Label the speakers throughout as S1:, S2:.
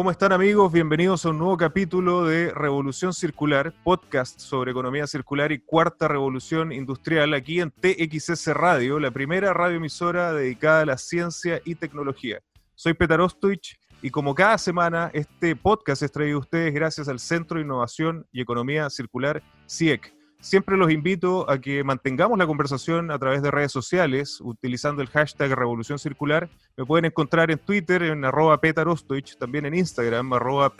S1: ¿Cómo están amigos? Bienvenidos a un nuevo capítulo de Revolución Circular, podcast sobre economía circular y cuarta revolución industrial aquí en TXS Radio, la primera radioemisora dedicada a la ciencia y tecnología. Soy Petar Ostoich y como cada semana este podcast es traído a ustedes gracias al Centro de Innovación y Economía Circular CIEC Siempre los invito a que mantengamos la conversación a través de redes sociales utilizando el hashtag Revolución Circular. Me pueden encontrar en Twitter en arroba también en Instagram arroba.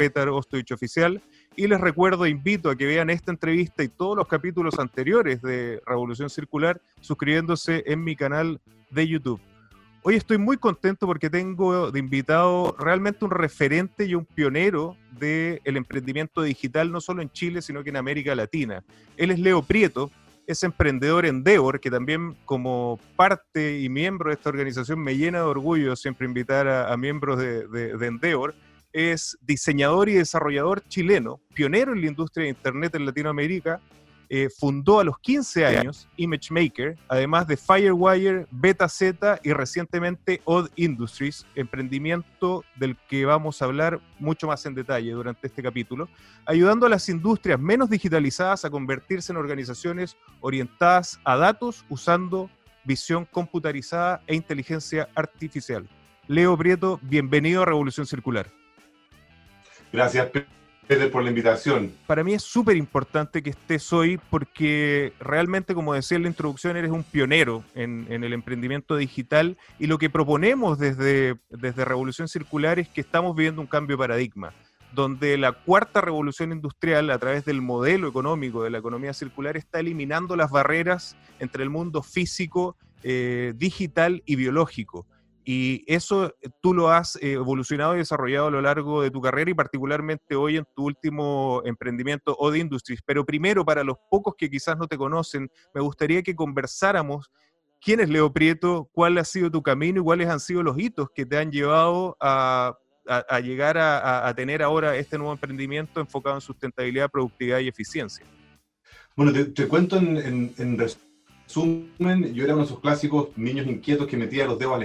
S1: Y les recuerdo, invito a que vean esta entrevista y todos los capítulos anteriores de Revolución Circular suscribiéndose en mi canal de YouTube. Hoy estoy muy contento porque tengo de invitado realmente un referente y un pionero del emprendimiento digital, no solo en Chile, sino que en América Latina. Él es Leo Prieto, es emprendedor Endeavor, que también como parte y miembro de esta organización me llena de orgullo siempre invitar a, miembros de, de Endeavor. Es diseñador y desarrollador chileno, pionero en la industria de Internet en Latinoamérica, eh, fundó a los 15 años ImageMaker, además de Firewire, BetaZ y recientemente Odd Industries, emprendimiento del que vamos a hablar mucho más en detalle durante este capítulo, ayudando a las industrias menos digitalizadas a convertirse en organizaciones orientadas a datos usando visión computarizada e inteligencia artificial. Leo Prieto, bienvenido a Revolución Circular.
S2: Gracias, por la invitación.
S1: Para mí es súper importante que estés hoy porque realmente, como decía en la introducción, eres un pionero en, el emprendimiento digital y lo que proponemos desde, desde Revolución Circular es que estamos viviendo un cambio de paradigma donde la cuarta revolución industrial, a través del modelo económico de la economía circular, está eliminando las barreras entre el mundo físico, eh, digital y biológico. Y eso eh, tú lo has eh, evolucionado y desarrollado a lo largo de tu carrera y particularmente hoy en tu último emprendimiento o de Industries. Pero primero, para los pocos que quizás no te conocen, me gustaría que conversáramos quién es Leo Prieto, cuál ha sido tu camino y cuáles han sido los hitos que te han llevado a, llegar a, tener ahora este nuevo emprendimiento enfocado en sustentabilidad, productividad y eficiencia.
S2: Bueno, te, cuento en, en, resumen, yo era uno de esos clásicos niños inquietos que metía los dedos al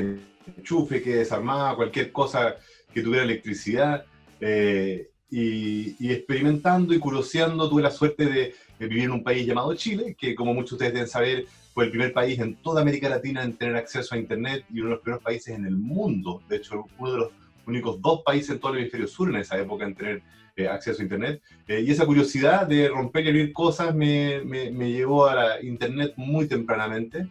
S2: enchufe, que desarmaba cualquier cosa que tuviera electricidad. Eh, y, experimentando y curioseando tuve la suerte de, vivir en un país llamado Chile, que como muchos de ustedes deben saber fue el primer país en toda América Latina en tener acceso a Internet y uno de los primeros países en el mundo, de hecho uno de los únicos dos países en todo el hemisferio sur en esa época en tener eh, acceso a Internet. Eh, y esa curiosidad de romper y abrir cosas me, me, me llevó a la Internet muy tempranamente.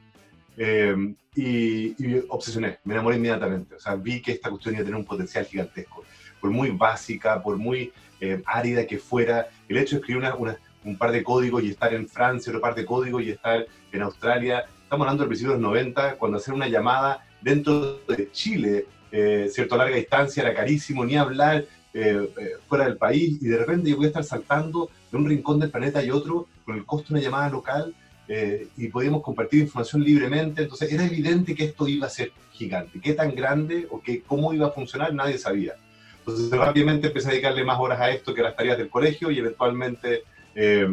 S2: Eh, y, obsesioné, me enamoré inmediatamente. O sea, vi que esta cuestión iba a tener un potencial gigantesco. Por muy básica, por muy eh, árida que fuera, el hecho de escribir una, un par de códigos y estar en Francia, otro par de códigos y estar en Australia. Estamos hablando del principio de los 90, cuando hacer una llamada dentro de Chile, eh, cierto, a larga distancia, era carísimo, ni hablar eh, fuera del país, y de repente yo voy a estar saltando de un rincón del planeta y otro con el costo de una llamada local eh, y podíamos compartir información libremente. Entonces era evidente que esto iba a ser gigante. ¿Qué tan grande o qué, cómo iba a funcionar? Nadie sabía. Entonces rápidamente empecé a dedicarle más horas a esto que a las tareas del colegio y eventualmente eh,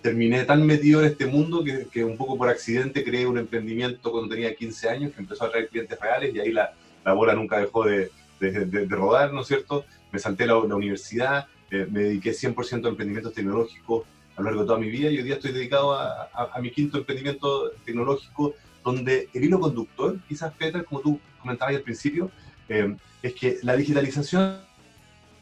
S2: terminé tan metido en este mundo que, que, un poco por accidente creé un emprendimiento cuando tenía 15 años que empezó a traer clientes reales y ahí la, la bola nunca dejó de, de, de, rodar, ¿no es cierto? Me salté la, la universidad, eh, me dediqué 100% a emprendimientos tecnológicos, a lo largo de toda mi vida y hoy día estoy dedicado a, a, mi quinto emprendimiento tecnológico donde el hilo conductor, quizás Peter, como tú comentabas al principio, eh, es que la digitalización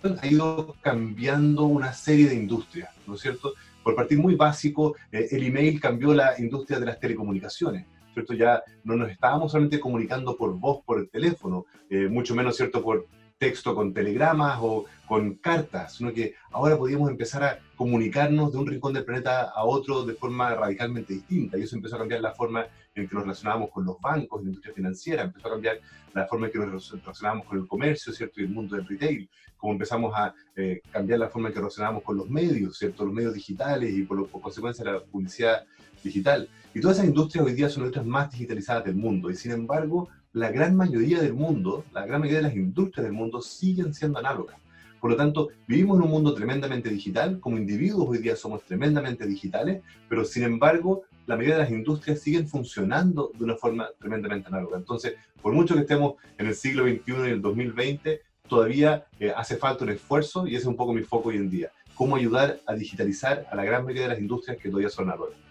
S2: ha ido cambiando una serie de industrias, ¿no es cierto? Por partir muy básico, eh, el email cambió la industria de las telecomunicaciones. ¿cierto? Ya no nos estábamos solamente comunicando por voz, por el teléfono, eh, mucho menos, ¿cierto?, por texto con telegramas o con cartas, sino que ahora podíamos empezar a comunicarnos de un rincón del planeta a otro de forma radicalmente distinta. Y eso empezó a cambiar la forma en que nos relacionábamos con los bancos, la industria financiera, empezó a cambiar la forma en que nos relacionábamos con el comercio, ¿cierto? Y el mundo del retail, como empezamos a eh, cambiar la forma en que nos relacionábamos con los medios, ¿cierto? Los medios digitales y por, por consecuencia la publicidad digital. Y todas esas industrias hoy día son las industrias más digitalizadas del mundo. Y sin embargo, la gran mayoría del mundo, la gran mayoría de las industrias del mundo siguen siendo análogas. Por lo tanto, vivimos en un mundo tremendamente digital, como individuos hoy día somos tremendamente digitales, pero sin embargo, la mayoría de las industrias siguen funcionando de una forma tremendamente análoga. Entonces, por mucho que estemos en el siglo XXI y el 2020, todavía eh, hace falta un esfuerzo y ese es un poco mi foco hoy en día. Cómo ayudar a digitalizar a la gran mayoría de las industrias que todavía son análogas.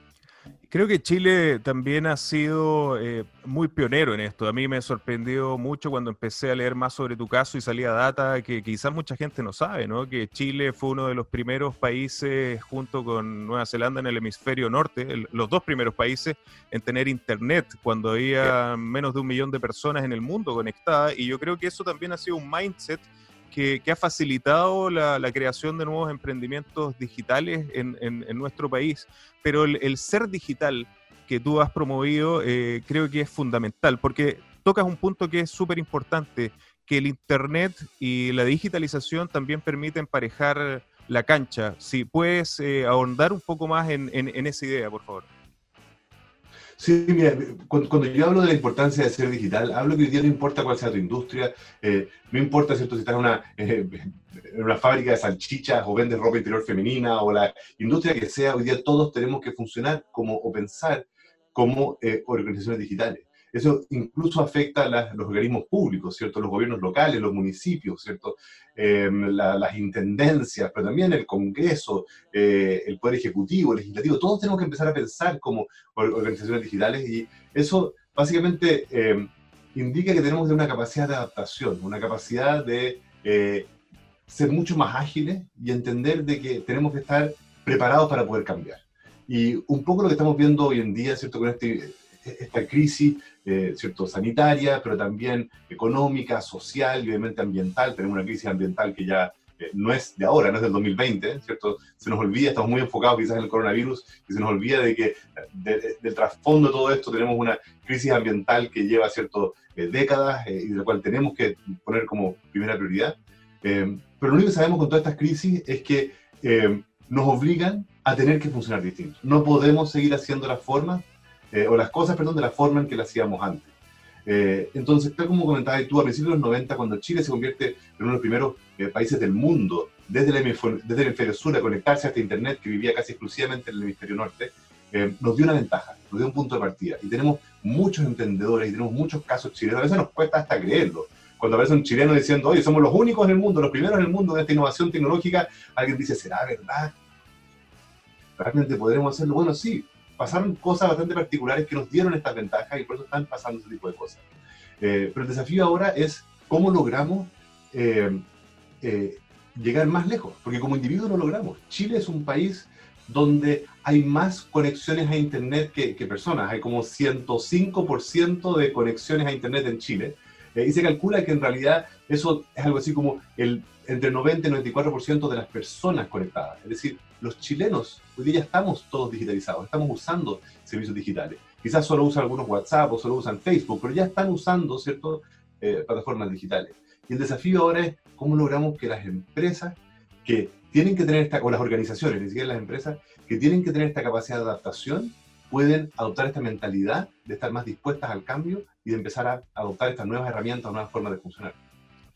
S1: Creo que Chile también ha sido eh, muy pionero en esto. A mí me sorprendió mucho cuando empecé a leer más sobre tu caso y salía data que quizás mucha gente no sabe, ¿no? Que Chile fue uno de los primeros países, junto con Nueva Zelanda en el hemisferio norte, los dos primeros países en tener internet, cuando había menos de un millón de personas en el mundo conectadas. Y yo creo que eso también ha sido un mindset que, ha facilitado la, creación de nuevos emprendimientos digitales en, nuestro país. Pero el, ser digital que tú has promovido eh, creo que es fundamental, porque tocas un punto que es súper importante, que el Internet y la digitalización también permiten emparejar la cancha. Si puedes eh, ahondar un poco más en esa idea, por favor.
S2: Sí, mira, cuando, yo hablo de la importancia de ser digital, hablo que hoy día no importa cuál sea tu industria, eh, no importa ¿cierto? si estás en una, eh, fábrica de salchichas o vendes ropa interior femenina o la industria que sea, hoy día todos tenemos que funcionar como o pensar como eh, organizaciones digitales. Eso incluso afecta a los organismos públicos, ¿cierto? Los gobiernos locales, los municipios, ¿cierto? Em, las intendencias, pero también el Congreso, eh, el Poder Ejecutivo, el Legislativo, todos tenemos que empezar a pensar como organizaciones digitales y eso básicamente em, indica que tenemos una capacidad de adaptación, una capacidad de eh, ser mucho más ágiles y entender de que tenemos que estar preparados para poder cambiar. Y un poco lo que estamos viendo hoy en día, ¿cierto? Con este esta crisis eh, ¿cierto? sanitaria, pero también económica, social y obviamente ambiental. Tenemos una crisis ambiental que ya eh, no es de ahora, no es del 2020, ¿cierto? Se nos olvida, estamos muy enfocados quizás en el coronavirus y se nos olvida de que del trasfondo de todo esto tenemos una crisis ambiental que lleva, ¿cierto?, eh, décadas y de la cual tenemos que poner como primera prioridad. pero lo único que sabemos con todas estas crisis es que nos obligan a tener que funcionar distinto. No podemos seguir haciendo las formas eh, o las cosas, perdón, de la forma en que las hacíamos antes. Eh, entonces, tal como comentabas tú, a principios de los 90, cuando Chile se convierte en uno de los primeros eh, países del mundo, desde el, desde el hemisferio sur, a conectarse a este Internet que vivía casi exclusivamente en el hemisferio norte, nos dio una ventaja, nos dio un punto de partida. Y tenemos muchos emprendedores y tenemos muchos casos chilenos. A veces nos cuesta hasta creerlo. Cuando aparece un chileno diciendo, oye, somos los únicos en el mundo, los primeros en el mundo en esta innovación tecnológica, alguien dice, ¿será verdad? ¿Realmente podremos hacerlo? Bueno, sí, pasaron cosas bastante particulares que nos dieron estas ventajas y por eso están pasando ese tipo de cosas. Eh, pero el desafío ahora es cómo logramos eh, eh, llegar más lejos, porque como individuo lo logramos. Chile es un país donde hay más conexiones a Internet que, que personas, hay como 105% de conexiones a Internet en Chile, y se calcula que en realidad eso es algo así como el, entre 90 y 94% de las personas conectadas. Es decir, los chilenos hoy día estamos todos digitalizados, estamos usando servicios digitales. Quizás solo usan algunos WhatsApp o solo usan Facebook, pero ya están usando ciertas eh, plataformas digitales. Y el desafío ahora es cómo logramos que las empresas que tienen que tener esta, o las organizaciones, ni siquiera las empresas, que tienen que tener esta capacidad de adaptación, pueden adoptar esta mentalidad de estar más dispuestas al cambio y de empezar a adoptar estas nuevas herramientas, nuevas formas de funcionar.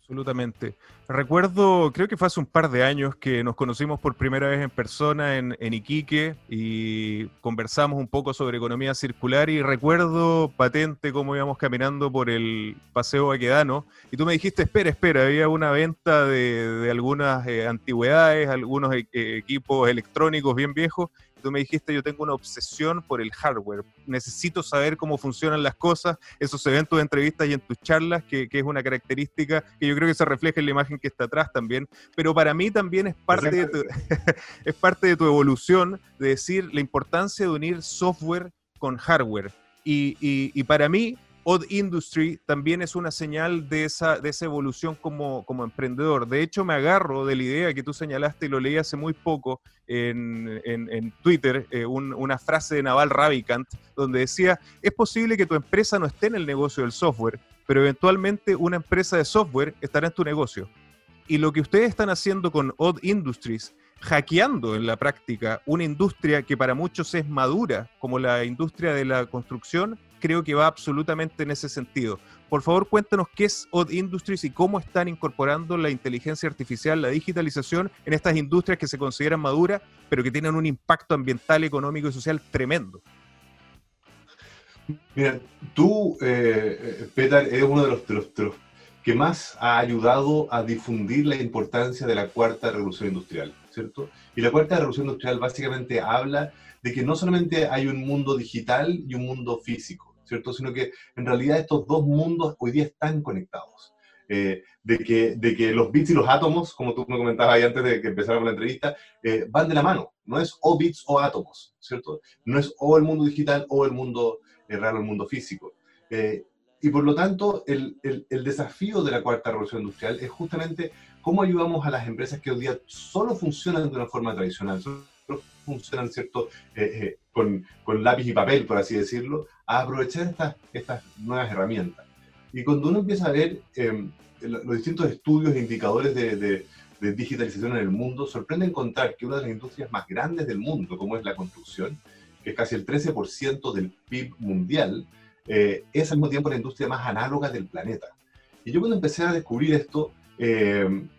S1: Absolutamente. Recuerdo, creo que fue hace un par de años que nos conocimos por primera vez en persona en, Iquique y conversamos un poco sobre economía circular y recuerdo patente cómo íbamos caminando por el Paseo Baquedano y tú me dijiste, espera, espera, había una venta de, algunas eh, antigüedades, algunos e, e, equipos electrónicos bien viejos tú me dijiste, yo tengo una obsesión por el hardware, necesito saber cómo funcionan las cosas, eso se ve entrevistas y en tus charlas, que, es una característica que yo creo que se refleja en la imagen que está atrás también, pero para mí también es parte, de tu, es parte de tu evolución de decir la importancia de unir software con hardware. Y, y para mí, Odd Industry también es una señal de esa, de esa evolución como, como emprendedor. De hecho, me agarro de la idea que tú señalaste y lo leí hace muy poco en, en, Twitter, eh, una frase de Naval Ravikant, donde decía, es posible que tu empresa no esté en el negocio del software, pero eventualmente una empresa de software estará en tu negocio. Y lo que ustedes están haciendo con Odd Industries hackeando en la práctica una industria que para muchos es madura, como la industria de la construcción, creo que va absolutamente en ese sentido. Por favor, cuéntanos qué es Odd Industries y cómo están incorporando la inteligencia artificial, la digitalización en estas industrias que se consideran maduras, pero que tienen un impacto ambiental, económico y social tremendo.
S2: Mira, tú, eh, Peter, eres uno de los, que más ha ayudado a difundir la importancia de la cuarta revolución industrial, ¿cierto? Y la cuarta revolución industrial básicamente habla de que no solamente hay un mundo digital y un mundo físico, ¿cierto? Sino que en realidad estos dos mundos hoy día están conectados. Eh, de, que, de que los bits y los átomos, como tú me comentabas ahí antes de que empezáramos la entrevista, eh, van de la mano. No es o bits o átomos, ¿cierto? No es o el mundo digital o el mundo eh, real o el mundo físico. y por lo tanto, el, el, el, desafío de la cuarta revolución industrial es justamente cómo ayudamos a las empresas que hoy día solo funcionan de una forma tradicional, funcionan, ¿cierto? con, con, lápiz y papel, por así decirlo, a aprovechar estas, estas nuevas herramientas. Y cuando uno empieza a ver em, los distintos estudios e indicadores de, digitalización en el mundo, sorprende encontrar que una de las industrias más grandes del mundo, como es la construcción, que es casi el 13% del PIB mundial, eh, es al mismo tiempo la industria más análoga del planeta. Y yo cuando empecé a descubrir esto, em,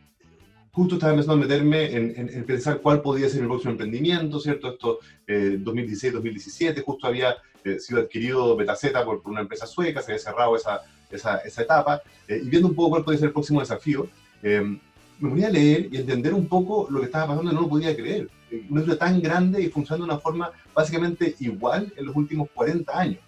S2: justo estaba empezando a meterme en, pensar cuál podía ser el próximo emprendimiento, ¿cierto? Esto, 2016-2017, eh, justo había eh, sido adquirido Betaceta por, por, una empresa sueca, se había cerrado esa, esa, esa etapa, eh, y viendo un poco cuál puede ser el próximo desafío, me ponía a leer y entender un poco lo que estaba pasando no lo podía creer. Una industria tan grande y funcionando de una forma básicamente igual en los últimos 40 años.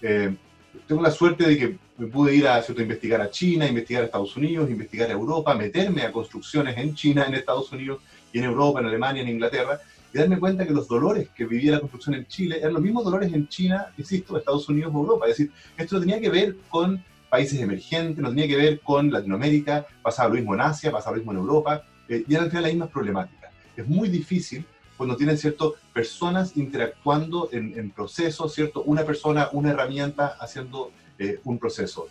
S2: tengo la suerte de que me pude ir a, ¿cierto? investigar a China, investigar a Estados Unidos, investigar a Europa, meterme a construcciones en China, en Estados Unidos y en Europa, en Alemania, en Inglaterra, y darme cuenta que los dolores que vivía la construcción en Chile eran los mismos dolores en China, insisto, Estados Unidos o Europa. Es decir, esto tenía que ver con países emergentes, no tenía que ver con Latinoamérica, pasaba lo mismo en Asia, pasaba lo mismo en Europa, eh, y eran las mismas problemáticas. Es muy difícil cuando tienen, ¿cierto?, personas interactuando en, en procesos, ¿cierto? Una persona, una herramienta haciendo eh, un proceso.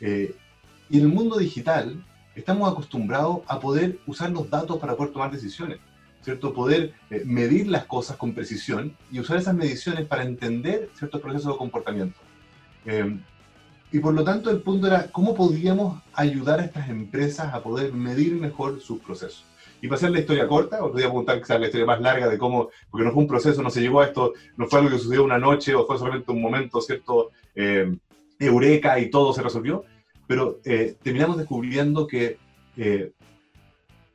S2: Eh, y en el mundo digital estamos acostumbrados a poder usar los datos para poder tomar decisiones, ¿cierto? Poder eh, medir las cosas con precisión y usar esas mediciones para entender ciertos procesos de comportamiento. y por lo tanto el punto era cómo podíamos ayudar a estas empresas a poder medir mejor sus procesos. Y para hacer la historia corta, os voy a apuntar sea la historia más larga de cómo, porque no fue un proceso, no se llegó a esto, no fue algo que sucedió una noche o fue solamente un momento, ¿cierto? Eureka y todo se resolvió, pero eh, terminamos descubriendo que eh,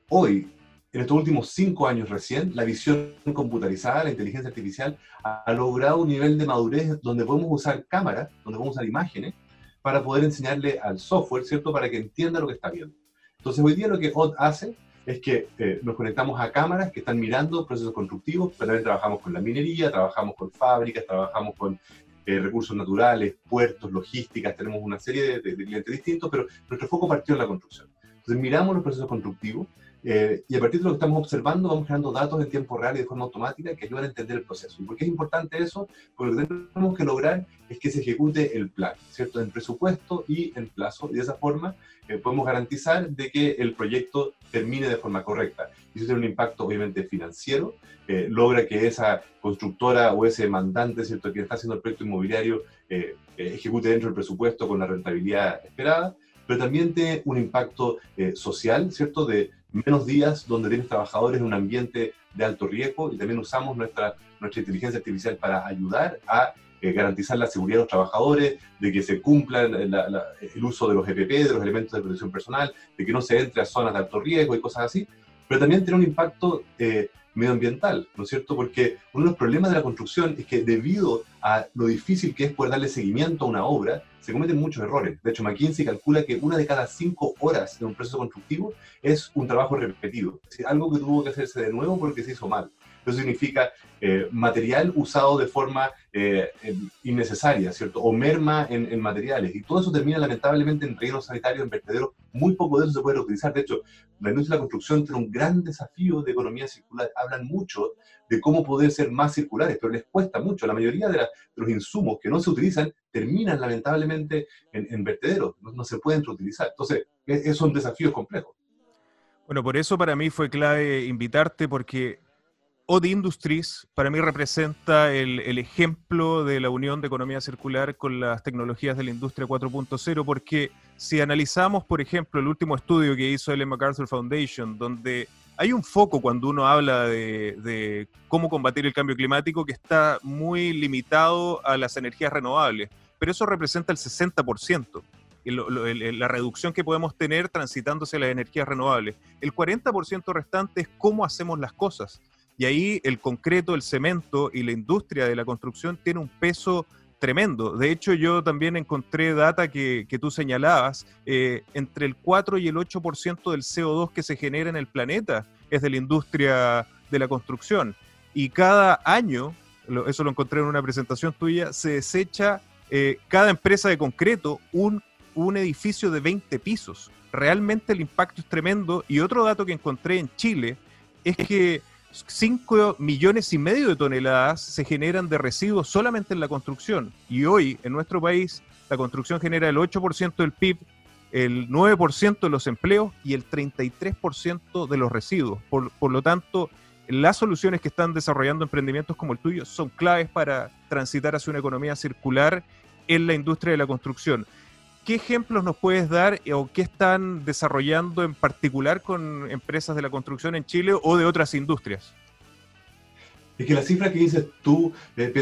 S2: hoy, en estos últimos cinco años recién, la visión computarizada, la inteligencia artificial, ha, logrado un nivel de madurez donde podemos usar cámaras, donde podemos usar imágenes, para poder enseñarle al software, ¿cierto?, para que entienda lo que está viendo. Entonces, hoy día lo que OT hace es que eh, nos conectamos a cámaras que están mirando procesos constructivos, pero también trabajamos con la minería, trabajamos con fábricas, trabajamos con eh, recursos naturales, puertos, logísticas, tenemos una serie de, clientes distintos, pero nuestro foco partió en la construcción. Entonces miramos los procesos constructivos eh, y a partir de lo que estamos observando vamos generando datos en tiempo real y de forma automática que ayudan a entender el proceso. ¿Y por qué es importante eso? Porque lo que tenemos que lograr es que se ejecute el plan, ¿cierto? En presupuesto y en plazo. Y de esa forma eh, podemos garantizar de que el proyecto termine de forma correcta. Y eso tiene un impacto obviamente financiero, eh, logra que esa constructora o ese mandante, ¿cierto?, que está haciendo el proyecto inmobiliario eh, eh, ejecute dentro del presupuesto con la rentabilidad esperada, pero también tiene un impacto social, ¿cierto?, de menos días donde tienes trabajadores en un ambiente de alto riesgo y también usamos nuestra, nuestra inteligencia artificial para ayudar a garantizar la seguridad de los trabajadores, de que se cumpla el uso de los EPP, de los elementos de protección personal, de que no se entre a zonas de alto riesgo y cosas así, pero también tiene un impacto medioambiental, ¿no es cierto? Porque uno de los problemas de la construcción es que debido a lo difícil que es poder darle seguimiento a una obra, se cometen muchos errores. De hecho, McKinsey calcula que una de cada cinco horas de un proceso constructivo es un trabajo repetido, es decir, algo que tuvo que hacerse de nuevo porque se hizo mal. Eso significa eh, material usado de forma eh, innecesaria, ¿cierto? O merma en, materiales. Y todo eso termina lamentablemente en rellenos sanitarios, en vertederos. Muy poco de eso se puede utilizar. De hecho, la industria de la construcción tiene un gran desafío de economía circular. Hablan mucho de cómo poder ser más circulares, pero les cuesta mucho. La mayoría de, los insumos que no se utilizan terminan lamentablemente en, vertederos. No, no se pueden reutilizar. Entonces, esos son desafíos complejos.
S1: Bueno, por eso para mí fue clave invitarte porque Ode Industries para mí representa el, ejemplo de la unión de economía circular con las tecnologías de la industria 4.0, porque si analizamos, por ejemplo, el último estudio que hizo el MacArthur Foundation, donde hay un foco cuando uno habla de, de cómo combatir el cambio climático que está muy limitado a las energías renovables, pero eso representa el 60%. la reducción que podemos tener transitándose a las energías renovables. El 40% restante es cómo hacemos las cosas. Y ahí el concreto, el cemento y la industria de la construcción tiene un peso tremendo. De hecho, yo también encontré data que, tú señalabas, eh, entre el 4 y el 8% del CO2 que se genera en el planeta es de la industria de la construcción. Y cada año, eso lo encontré en una presentación tuya, se desecha eh, cada empresa de concreto un, un edificio de 20 pisos. Realmente el impacto es tremendo. Y otro dato que encontré en Chile es que 5 millones y medio de toneladas se generan de residuos solamente en la construcción. Y hoy, en nuestro país, la construcción genera el 8% del PIB, el 9% de los empleos y el 33% de los residuos. Por, por, lo tanto, las soluciones que están desarrollando emprendimientos como el tuyo son claves para transitar hacia una economía circular en la industria de la construcción. ¿Qué ejemplos nos puedes dar o qué están desarrollando en particular con empresas de la construcción en Chile o de otras industrias?
S2: Es que la cifra que dices tú, eh,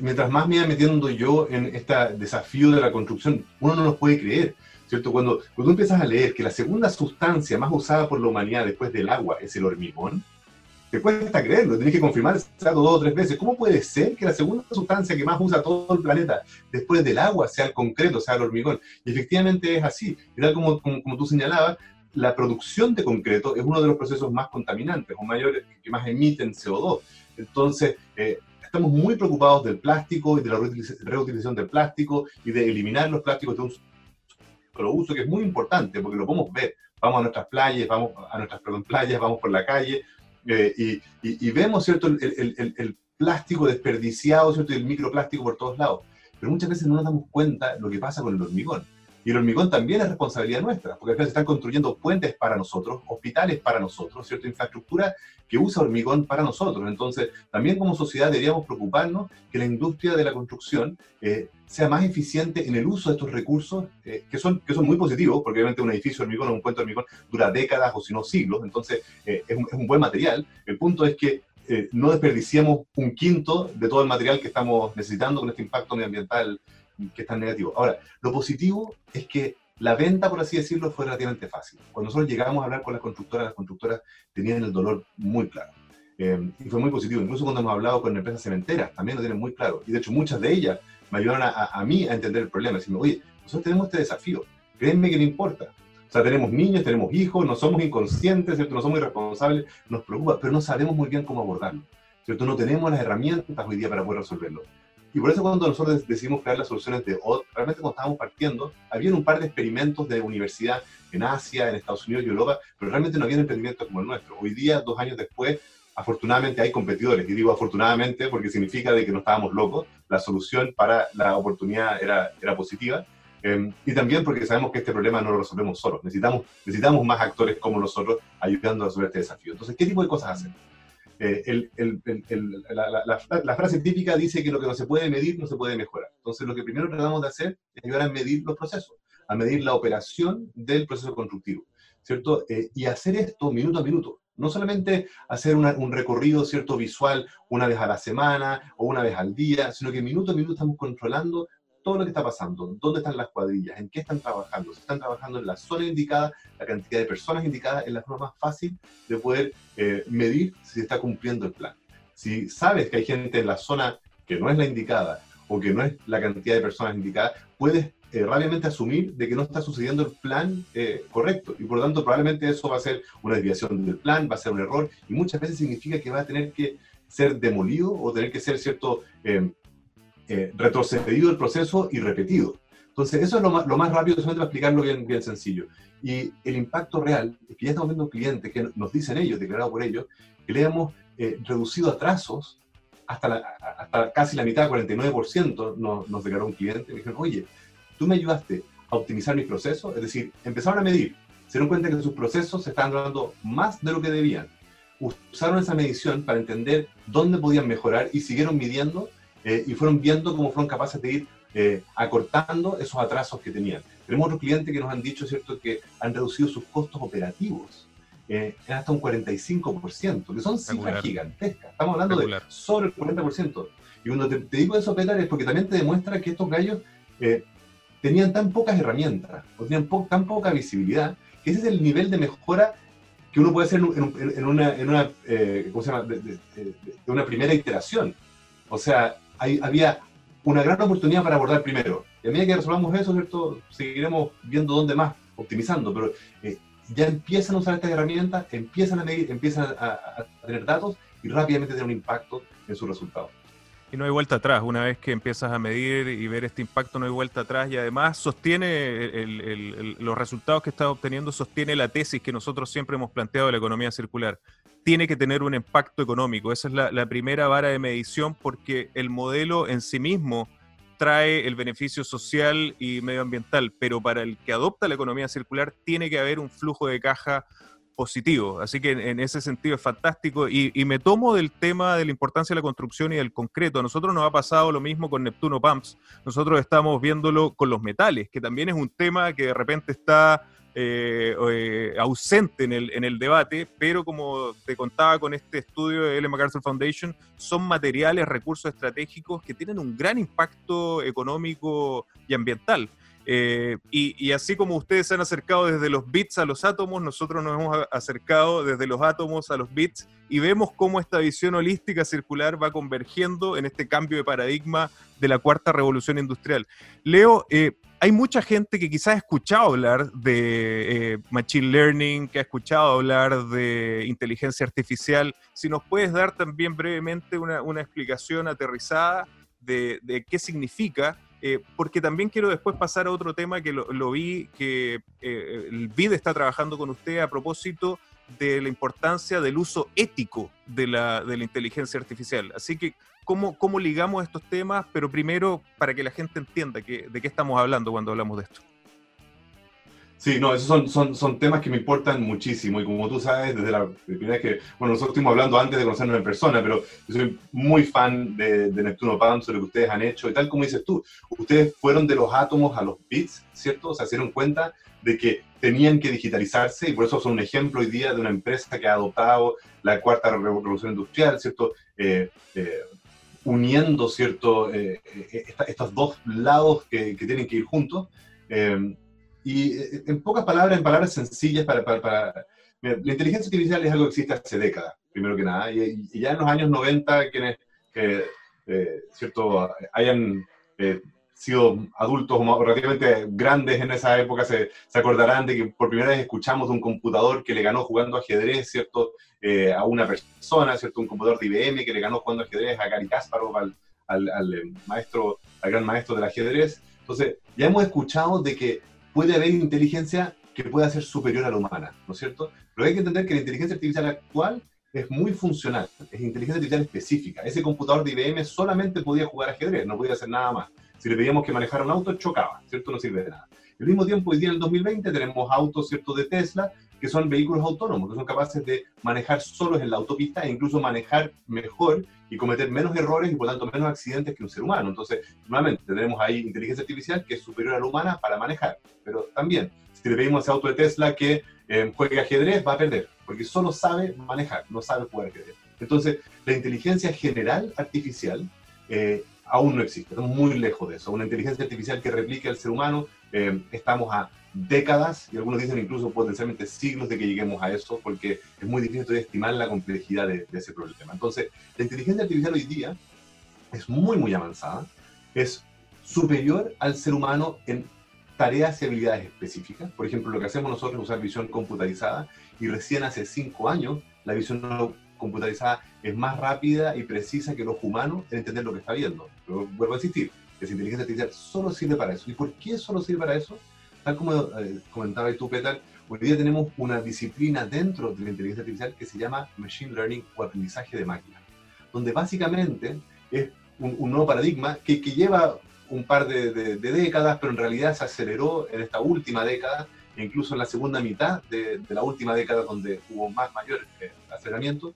S2: mientras más me iba metiendo yo en este desafío de la construcción, uno no lo puede creer, ¿cierto? Cuando, cuando tú empiezas a leer que la segunda sustancia más usada por la humanidad después del agua es el hormigón, te cuesta creerlo, tienes que confirmar ese dato dos o tres veces. ¿Cómo puede ser que la segunda sustancia que más usa todo el planeta después del agua sea el concreto, sea el hormigón? Y efectivamente es así. Y tal como, como, tú señalabas, la producción de concreto es uno de los procesos más contaminantes o mayores que más emiten CO2. Entonces, eh, estamos muy preocupados del plástico y de la reutilización del plástico y de eliminar los plásticos de un uso, que es muy importante porque lo podemos ver. Vamos a nuestras playas, vamos a nuestras playas, vamos por la calle, eh, y, vemos, ¿cierto?, el, plástico desperdiciado, ¿cierto?, y el microplástico por todos lados. Pero muchas veces no nos damos cuenta lo que pasa con el hormigón. Y el hormigón también es responsabilidad nuestra, porque al se están construyendo puentes para nosotros, hospitales para nosotros, ¿cierto? infraestructura que usa hormigón para nosotros. Entonces, también como sociedad deberíamos preocuparnos que la industria de la construcción eh, sea más eficiente en el uso de estos recursos, eh, que, son, que son muy positivos, porque obviamente un edificio de hormigón o un puente de hormigón dura décadas o si no siglos, entonces eh, es, un, es, un, buen material. El punto es que no desperdiciemos un quinto de todo el material que estamos necesitando con este impacto medioambiental que es tan negativo. Ahora, lo positivo es que la venta, por así decirlo, fue relativamente fácil. Cuando nosotros llegamos a hablar con las constructoras, las constructoras tenían el dolor muy claro. Eh, y fue muy positivo. Incluso cuando hemos hablado con empresas cementeras, también lo tienen muy claro. Y de hecho, muchas de ellas me ayudaron a, a, mí a entender el problema. Decirme, oye, nosotros tenemos este desafío. Créanme que no importa. O sea, tenemos niños, tenemos hijos, no somos inconscientes, ¿cierto? no somos irresponsables, nos preocupa, pero no sabemos muy bien cómo abordarlo. ¿cierto? No tenemos las herramientas hoy día para poder resolverlo. Y por eso cuando nosotros decidimos crear las soluciones de OD, realmente cuando estábamos partiendo, había un par de experimentos de universidad en Asia, en Estados Unidos y Europa, pero realmente no había emprendimientos como el nuestro. Hoy día, dos años después, afortunadamente hay competidores. Y digo afortunadamente porque significa de que no estábamos locos, la solución para la oportunidad era, era positiva. Em, y también porque sabemos que este problema no lo resolvemos solos. Necesitamos, necesitamos más actores como nosotros ayudando a resolver este desafío. Entonces, ¿qué tipo de cosas hacen? Eh, la, frase típica dice que lo que no se puede medir no se puede mejorar. Entonces, lo que primero tratamos de hacer es ayudar a medir los procesos, a medir la operación del proceso constructivo, ¿cierto? Eh, y hacer esto minuto a minuto. No solamente hacer un recorrido cierto visual una vez a la semana o una vez al día, sino que minuto a minuto estamos controlando todo lo que está pasando, dónde están las cuadrillas, en qué están trabajando, si están trabajando en la zona indicada, la cantidad de personas indicadas, es la forma más fácil de poder eh, medir si se está cumpliendo el plan. Si sabes que hay gente en la zona que no es la indicada o que no es la cantidad de personas indicadas, puedes eh, rápidamente asumir de que no está sucediendo el plan eh, correcto y por lo tanto probablemente eso va a ser una desviación del plan, va a ser un error y muchas veces significa que va a tener que ser demolido o tener que ser cierto eh, retrocedido el proceso y repetido. Entonces, eso es lo más, lo más rápido, solamente para explicarlo bien, bien sencillo. Y el impacto real es que ya estamos viendo clientes que nos dicen ellos, declarado por ellos, que le hemos eh, reducido atrasos hasta, hasta casi la mitad, 49%, nos, nos declaró un cliente. Me dijeron, oye, tú me ayudaste a optimizar mis procesos, es decir, empezaron a medir, se dieron cuenta que sus procesos se estaban dando más de lo que debían. Usaron esa medición para entender dónde podían mejorar y siguieron midiendo eh, y fueron viendo cómo fueron capaces de ir eh, acortando esos atrasos que tenían. Tenemos otros clientes que nos han dicho, ¿cierto?, que han reducido sus costos operativos eh, en hasta un 45%, que son cifras gigantescas. Estamos hablando de sobre el 40%. Y cuando te, digo eso, Petar, es porque también te demuestra que estos gallos tenían tan pocas herramientas, o tenían tan poca visibilidad, que ese es el nivel de mejora que uno puede hacer en, una, en una eh, ¿cómo se llama? De, una primera iteración. O sea, había una gran oportunidad para abordar primero. Y a medida que resolvamos eso, ¿cierto? Seguiremos viendo dónde más, optimizando, pero eh, ya empiezan a usar estas herramientas, empiezan a medir, empiezan a, tener datos y rápidamente tener un impacto en sus resultados.
S1: Y no hay vuelta atrás. Una vez que empiezas a medir y ver este impacto, no hay vuelta atrás. Y además sostiene los resultados que estás obteniendo, sostiene la tesis que nosotros siempre hemos planteado de la economía circular. Tiene que tener un impacto económico. Esa es la, primera vara de medición porque el modelo en sí mismo trae el beneficio social y medioambiental, pero para el que adopta la economía circular tiene que haber un flujo de caja positivo. Así que en, ese sentido es fantástico. Y, me tomo del tema de la importancia de la construcción y del concreto. A nosotros nos ha pasado lo mismo con Neptuno Pumps. Nosotros estamos viéndolo con los metales, que también es un tema que de repente está eh, eh, ausente en el, en el debate, pero como te contaba con este estudio de Ellen MacArthur Foundation, son materiales, recursos estratégicos que tienen un gran impacto económico y ambiental. Eh, y, así como ustedes se han acercado desde los bits a los átomos, nosotros nos hemos acercado desde los átomos a los bits y vemos cómo esta visión holística circular va convergiendo en este cambio de paradigma de la cuarta revolución industrial. Leo, eh, hay mucha gente que quizás ha escuchado hablar de eh, Machine Learning, que ha escuchado hablar de inteligencia artificial. Si nos puedes dar también brevemente una, explicación aterrizada de qué significa eh, porque también quiero después pasar a otro tema que lo, vi, que eh, el BID está trabajando con usted a propósito de la importancia del uso ético de la, de la inteligencia artificial. Así que, ¿cómo, ¿cómo ligamos estos temas? Pero primero, para que la gente entienda que, de qué estamos hablando cuando hablamos de esto.
S2: Sí, no, esos son, son, son temas que me importan muchísimo y como tú sabes, desde la primera vez que, bueno, nosotros estuvimos hablando antes de conocernos en persona, pero yo soy muy fan de, de Neptuno PAM, sobre lo que ustedes han hecho y tal como dices tú, ustedes fueron de los átomos a los bits, ¿cierto? Se dieron cuenta de que tenían que digitalizarse y por eso son un ejemplo hoy día de una empresa que ha adoptado la cuarta revolución industrial, ¿cierto? Eh, eh, uniendo, ¿cierto? Eh, estos dos lados que, tienen que ir juntos. Y eh, en pocas palabras, en palabras sencillas, para, la inteligencia artificial es algo que existe hace décadas, primero que nada, y, ya en los años 90, quienes que, eh, cierto, hayan eh, sido adultos relativamente grandes en esa época se, se, acordarán de que por primera vez escuchamos de un computador que le ganó jugando ajedrez, ¿cierto? a una persona, ¿cierto? Un computador de IBM que le ganó jugando ajedrez a Gary Kasparov, al, al, al maestro, al gran maestro del ajedrez. Entonces, ya hemos escuchado de que puede haber inteligencia que pueda ser superior a la humana, ¿no es cierto? Pero hay que entender que la inteligencia artificial actual es muy funcional, es inteligencia artificial específica. Ese computador de IBM solamente podía jugar ajedrez, no podía hacer nada más. Si le pedíamos que manejara un auto, chocaba, ¿cierto? No sirve de nada. Al mismo tiempo, hoy día en el 2020 tenemos autos, ¿cierto?, de Tesla, que son vehículos autónomos, que son capaces de manejar solos en la autopista e incluso manejar mejor y cometer menos errores y por tanto menos accidentes que un ser humano. Entonces, nuevamente, tenemos ahí inteligencia artificial que es superior a la humana para manejar. Pero también, si le pedimos a ese auto de Tesla que eh, juegue ajedrez, va a perder, porque solo sabe manejar, no sabe jugar ajedrez. Entonces, la inteligencia general artificial eh, aún no existe, estamos muy lejos de eso. Una inteligencia artificial que replique al ser humano, eh, estamos a décadas y algunos dicen incluso potencialmente siglos de que lleguemos a eso, porque es muy difícil estimar la complejidad de, ese problema. Entonces, la inteligencia artificial hoy día es muy, muy avanzada, es superior al ser humano en tareas y habilidades específicas. Por ejemplo, lo que hacemos nosotros es usar visión computarizada y recién hace cinco años la visión computarizada es más rápida y precisa que los humanos en entender lo que está viendo. Pero vuelvo a insistir, esa inteligencia artificial solo sirve para eso. ¿Y por qué solo sirve para eso? Tal como eh, comentaba tú, Peter, hoy día tenemos una disciplina dentro de la inteligencia artificial que se llama Machine Learning o aprendizaje de máquina, donde básicamente es un, nuevo paradigma que, que, lleva un par de, de, décadas, pero en realidad se aceleró en esta última década, e incluso en la segunda mitad de, de la última década, donde hubo más mayor eh, aceleramiento,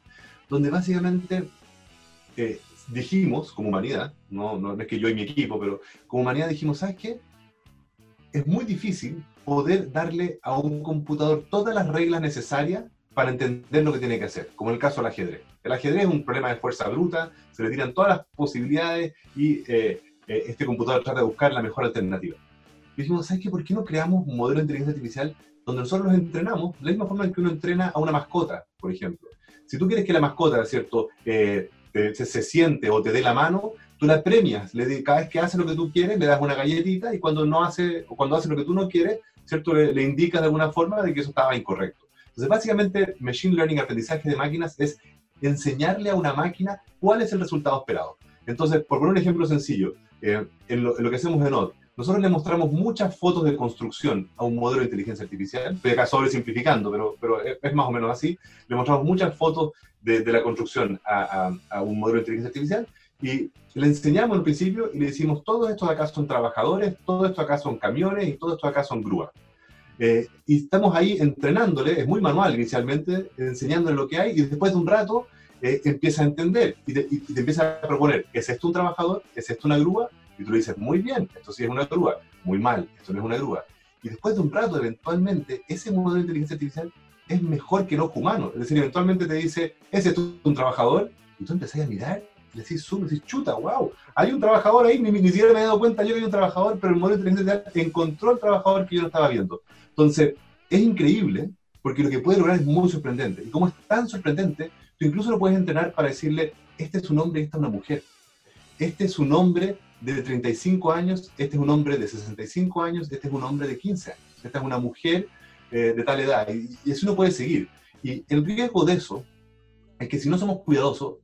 S2: donde básicamente eh, dijimos, como humanidad, no, no es que yo y mi equipo, pero como humanidad dijimos, ¿sabes qué? es muy difícil poder darle a un computador todas las reglas necesarias para entender lo que tiene que hacer, como en el caso del ajedrez. El ajedrez es un problema de fuerza bruta, se le tiran todas las posibilidades y eh, eh, este computador trata de buscar la mejor alternativa. Y dijimos, ¿sabes qué? ¿Por qué no creamos un modelo de inteligencia artificial donde nosotros los entrenamos de la misma forma en que uno entrena a una mascota, por ejemplo? Si tú quieres que la mascota, ¿cierto?, eh, se, se, siente o te dé la mano, tú la premias, le, cada vez que hace lo que tú quieres, le das una galletita y cuando no hace, o cuando hace lo que tú no quieres, ¿cierto? Le, le indicas de alguna forma de que eso estaba incorrecto. Entonces, básicamente, Machine Learning, aprendizaje de máquinas, es enseñarle a una máquina cuál es el resultado esperado. Entonces, por poner un ejemplo sencillo, eh, en, lo, que hacemos en Node, nosotros le mostramos muchas fotos de construcción a un modelo de inteligencia artificial, estoy acá sobresimplificando, pero, pero es, más o menos así, le mostramos muchas fotos de, la construcción a, a, un modelo de inteligencia artificial y le enseñamos al principio y le decimos, todo esto acá son trabajadores, todo esto acá son camiones y todo esto acá son grúas. Eh, y estamos ahí entrenándole, es muy manual inicialmente, enseñándole lo que hay y después de un rato eh, empieza a entender y te, empieza a proponer, ¿es esto un trabajador? ¿Es esto una grúa? Y tú le dices, muy bien, esto sí es una grúa, muy mal, esto no es una grúa. Y después de un rato, eventualmente, ese modelo de inteligencia artificial es mejor que el ojo humano. Es decir, eventualmente te dice, ¿es esto un trabajador? Y tú empezás a mirar y le decís, zoom, decís, chuta, wow, hay un trabajador ahí, ni, ni, siquiera me he dado cuenta yo que hay un trabajador, pero el modelo de inteligencia artificial encontró el trabajador que yo no estaba viendo. Entonces, es increíble, porque lo que puede lograr es muy sorprendente. Y como es tan sorprendente, tú incluso lo puedes entrenar para decirle, este es un hombre y esta es una mujer. Este es un hombre de 35 años, este es un hombre de 65 años, este es un hombre de 15 años, esta es una mujer eh, de tal edad. Y, y así uno puede seguir. Y el riesgo de eso es que si no somos cuidadosos,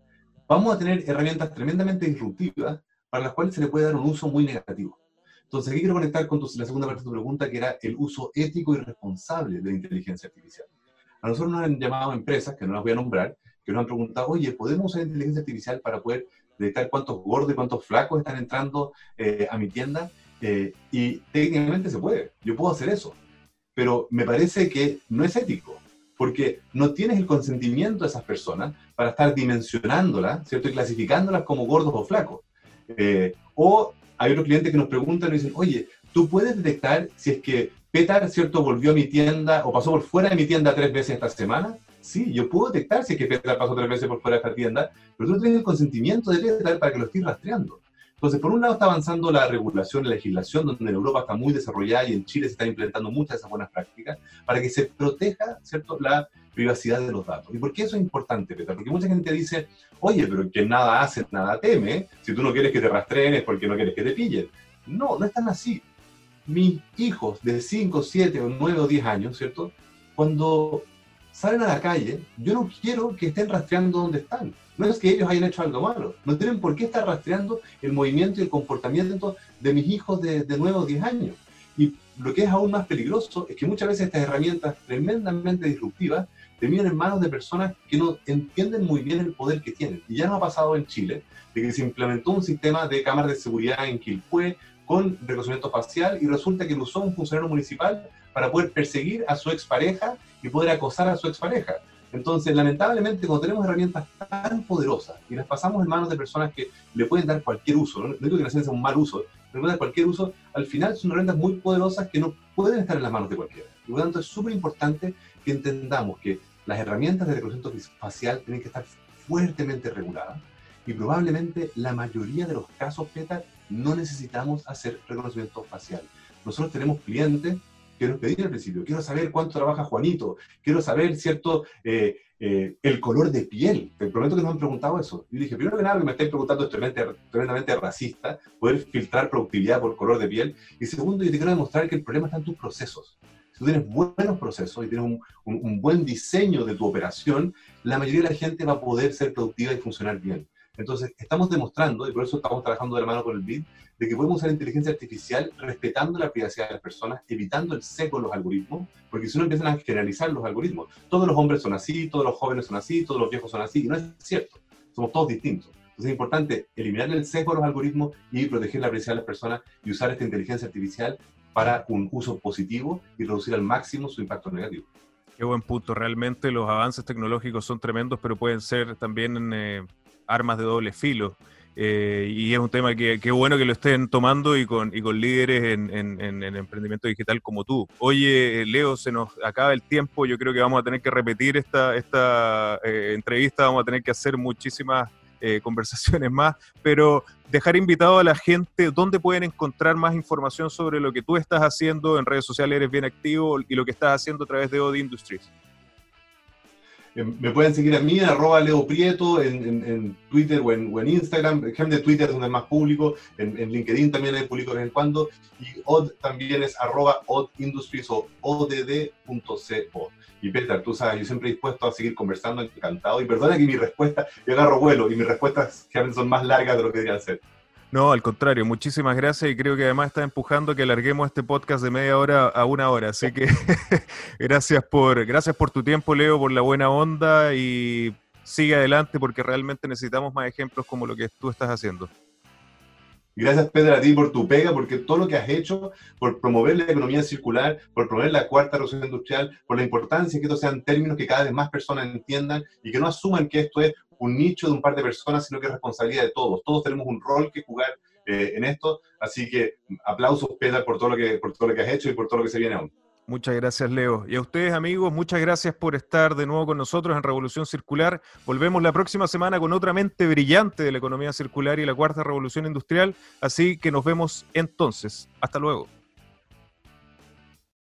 S2: vamos a tener herramientas tremendamente disruptivas para las cuales se le puede dar un uso muy negativo. Entonces, aquí quiero conectar con la segunda parte de tu pregunta, que era el uso ético y responsable de la inteligencia artificial. A nosotros nos han llamado empresas, que no las voy a nombrar, que nos han preguntado, oye, ¿podemos usar inteligencia artificial para poder detectar cuántos gordos y cuántos flacos están entrando eh, a mi tienda? Eh, y técnicamente se puede, yo puedo hacer eso, pero me parece que no es ético, porque no tienes el consentimiento de esas personas para estar dimensionándolas, ¿cierto? Y clasificándolas como gordos o flacos. Eh, o hay otros clientes que nos preguntan y dicen, oye, ¿tú puedes detectar si es que Petar, ¿cierto?, volvió a mi tienda o pasó por fuera de mi tienda tres veces esta semana? Sí, yo puedo detectar si es que Petar pasó tres veces por fuera de esta tienda, pero tú no tienes el consentimiento de Petar para que lo estés rastreando. Entonces, por un lado está avanzando la regulación, la legislación, donde en Europa está muy desarrollada y en Chile se están implementando muchas de esas buenas prácticas, para que se proteja, ¿cierto?, la privacidad de los datos. ¿Y por qué eso es importante, Petar? Porque mucha gente dice, oye, pero que nada hace, nada teme, si tú no quieres que te rastreen es porque no quieres que te pillen. No, no es tan así. Mis hijos de 5, 7 o 9 o 10 años, ¿cierto? Cuando salen a la calle, yo no quiero que estén rastreando donde están. No es que ellos hayan hecho algo malo. No tienen por qué estar rastreando el movimiento y el comportamiento de mis hijos de, de 9 o 10 años. Y lo que es aún más peligroso es que muchas veces estas herramientas tremendamente disruptivas terminan en manos de personas que no entienden muy bien el poder que tienen. Y ya nos ha pasado en Chile, de que se implementó un sistema de cámaras de seguridad en Quilpué con reconocimiento facial y resulta que lo usó un funcionario municipal para poder perseguir a su expareja y poder acosar a su expareja. Entonces, lamentablemente, cuando tenemos herramientas tan poderosas y las pasamos en manos de personas que le pueden dar cualquier uso, no, digo que la ciencia sea un mal uso, pero pueden dar cualquier uso, al final son herramientas muy poderosas que no pueden estar en las manos de cualquiera. Y por lo tanto, es súper importante que entendamos que las herramientas de reconocimiento facial tienen que estar fuertemente reguladas y probablemente la mayoría de los casos PETA no necesitamos hacer reconocimiento facial. Nosotros tenemos clientes que nos pedían al principio, quiero saber cuánto trabaja Juanito, quiero saber, ¿cierto?, eh, eh, el color de piel. Te prometo que nos han preguntado eso. Y dije, primero que nada, que me estáis preguntando es tremendamente, tremendamente racista, poder filtrar productividad por color de piel. Y segundo, yo te quiero demostrar que el problema está en tus procesos si tú tienes buenos procesos y tienes un, buen diseño de tu operación, la mayoría de la gente va a poder ser productiva y funcionar bien. Entonces, estamos demostrando, y por eso estamos trabajando de la mano con el BID, de que podemos usar inteligencia artificial respetando la privacidad de las personas, evitando el seco de los algoritmos, porque si no empiezan a generalizar los algoritmos, todos los hombres son así, todos los jóvenes son así, todos los viejos son así, y no es cierto, somos todos distintos. Entonces es importante eliminar el sesgo de los algoritmos y proteger la privacidad de las personas y usar esta inteligencia artificial para un uso positivo y reducir al máximo su impacto negativo.
S1: Qué buen punto. Realmente los avances tecnológicos son tremendos, pero pueden ser también eh, armas de doble filo. Eh, y es un tema que, bueno que lo estén tomando y con, y con líderes en, en, en, emprendimiento digital como tú. Oye, Leo, se nos acaba el tiempo. Yo creo que vamos a tener que repetir esta, esta eh, entrevista. Vamos a tener que hacer muchísimas eh, conversaciones más, pero dejar invitado a la gente dónde pueden encontrar más información sobre lo que tú estás haciendo en redes sociales, eres bien activo y lo que estás haciendo a través de Odi Industries.
S2: Eh, me pueden seguir a mí, arroba Leo Prieto, en, Twitter o en, Instagram. Ejemplo de Twitter es donde es más público, en, LinkedIn también hay público de vez en cuando. Y OD también es arroba OD Industries o odd.co. Y Peter, tú sabes, yo siempre dispuesto a seguir conversando, encantado. Y perdona que mi respuesta, yo agarro vuelo y mis respuestas generalmente son más largas de lo que deberían ser.
S1: No, al contrario, muchísimas gracias y creo que además está empujando que larguemos este podcast de media hora a una hora. Así que gracias por, gracias por tu tiempo, Leo, por la buena onda y sigue adelante porque realmente necesitamos más ejemplos como lo que tú estás haciendo.
S2: Gracias, Pedro, a ti por tu pega, porque todo lo que has hecho por promover la economía circular, por promover la cuarta revolución industrial, por la importancia que estos sean términos que cada vez más personas entiendan y que no asuman que esto es un nicho de un par de personas, sino que es responsabilidad de todos. Todos tenemos un rol que jugar eh, en esto, así que aplausos, Pedro, por todo, lo que, por todo lo que has hecho y por todo lo que se viene aún.
S1: Muchas gracias, Leo. Y a ustedes, amigos, muchas gracias por estar de nuevo con nosotros en Revolución Circular. Volvemos la próxima semana con otra mente brillante de la economía circular y la cuarta revolución industrial. Así que nos vemos entonces. Hasta luego.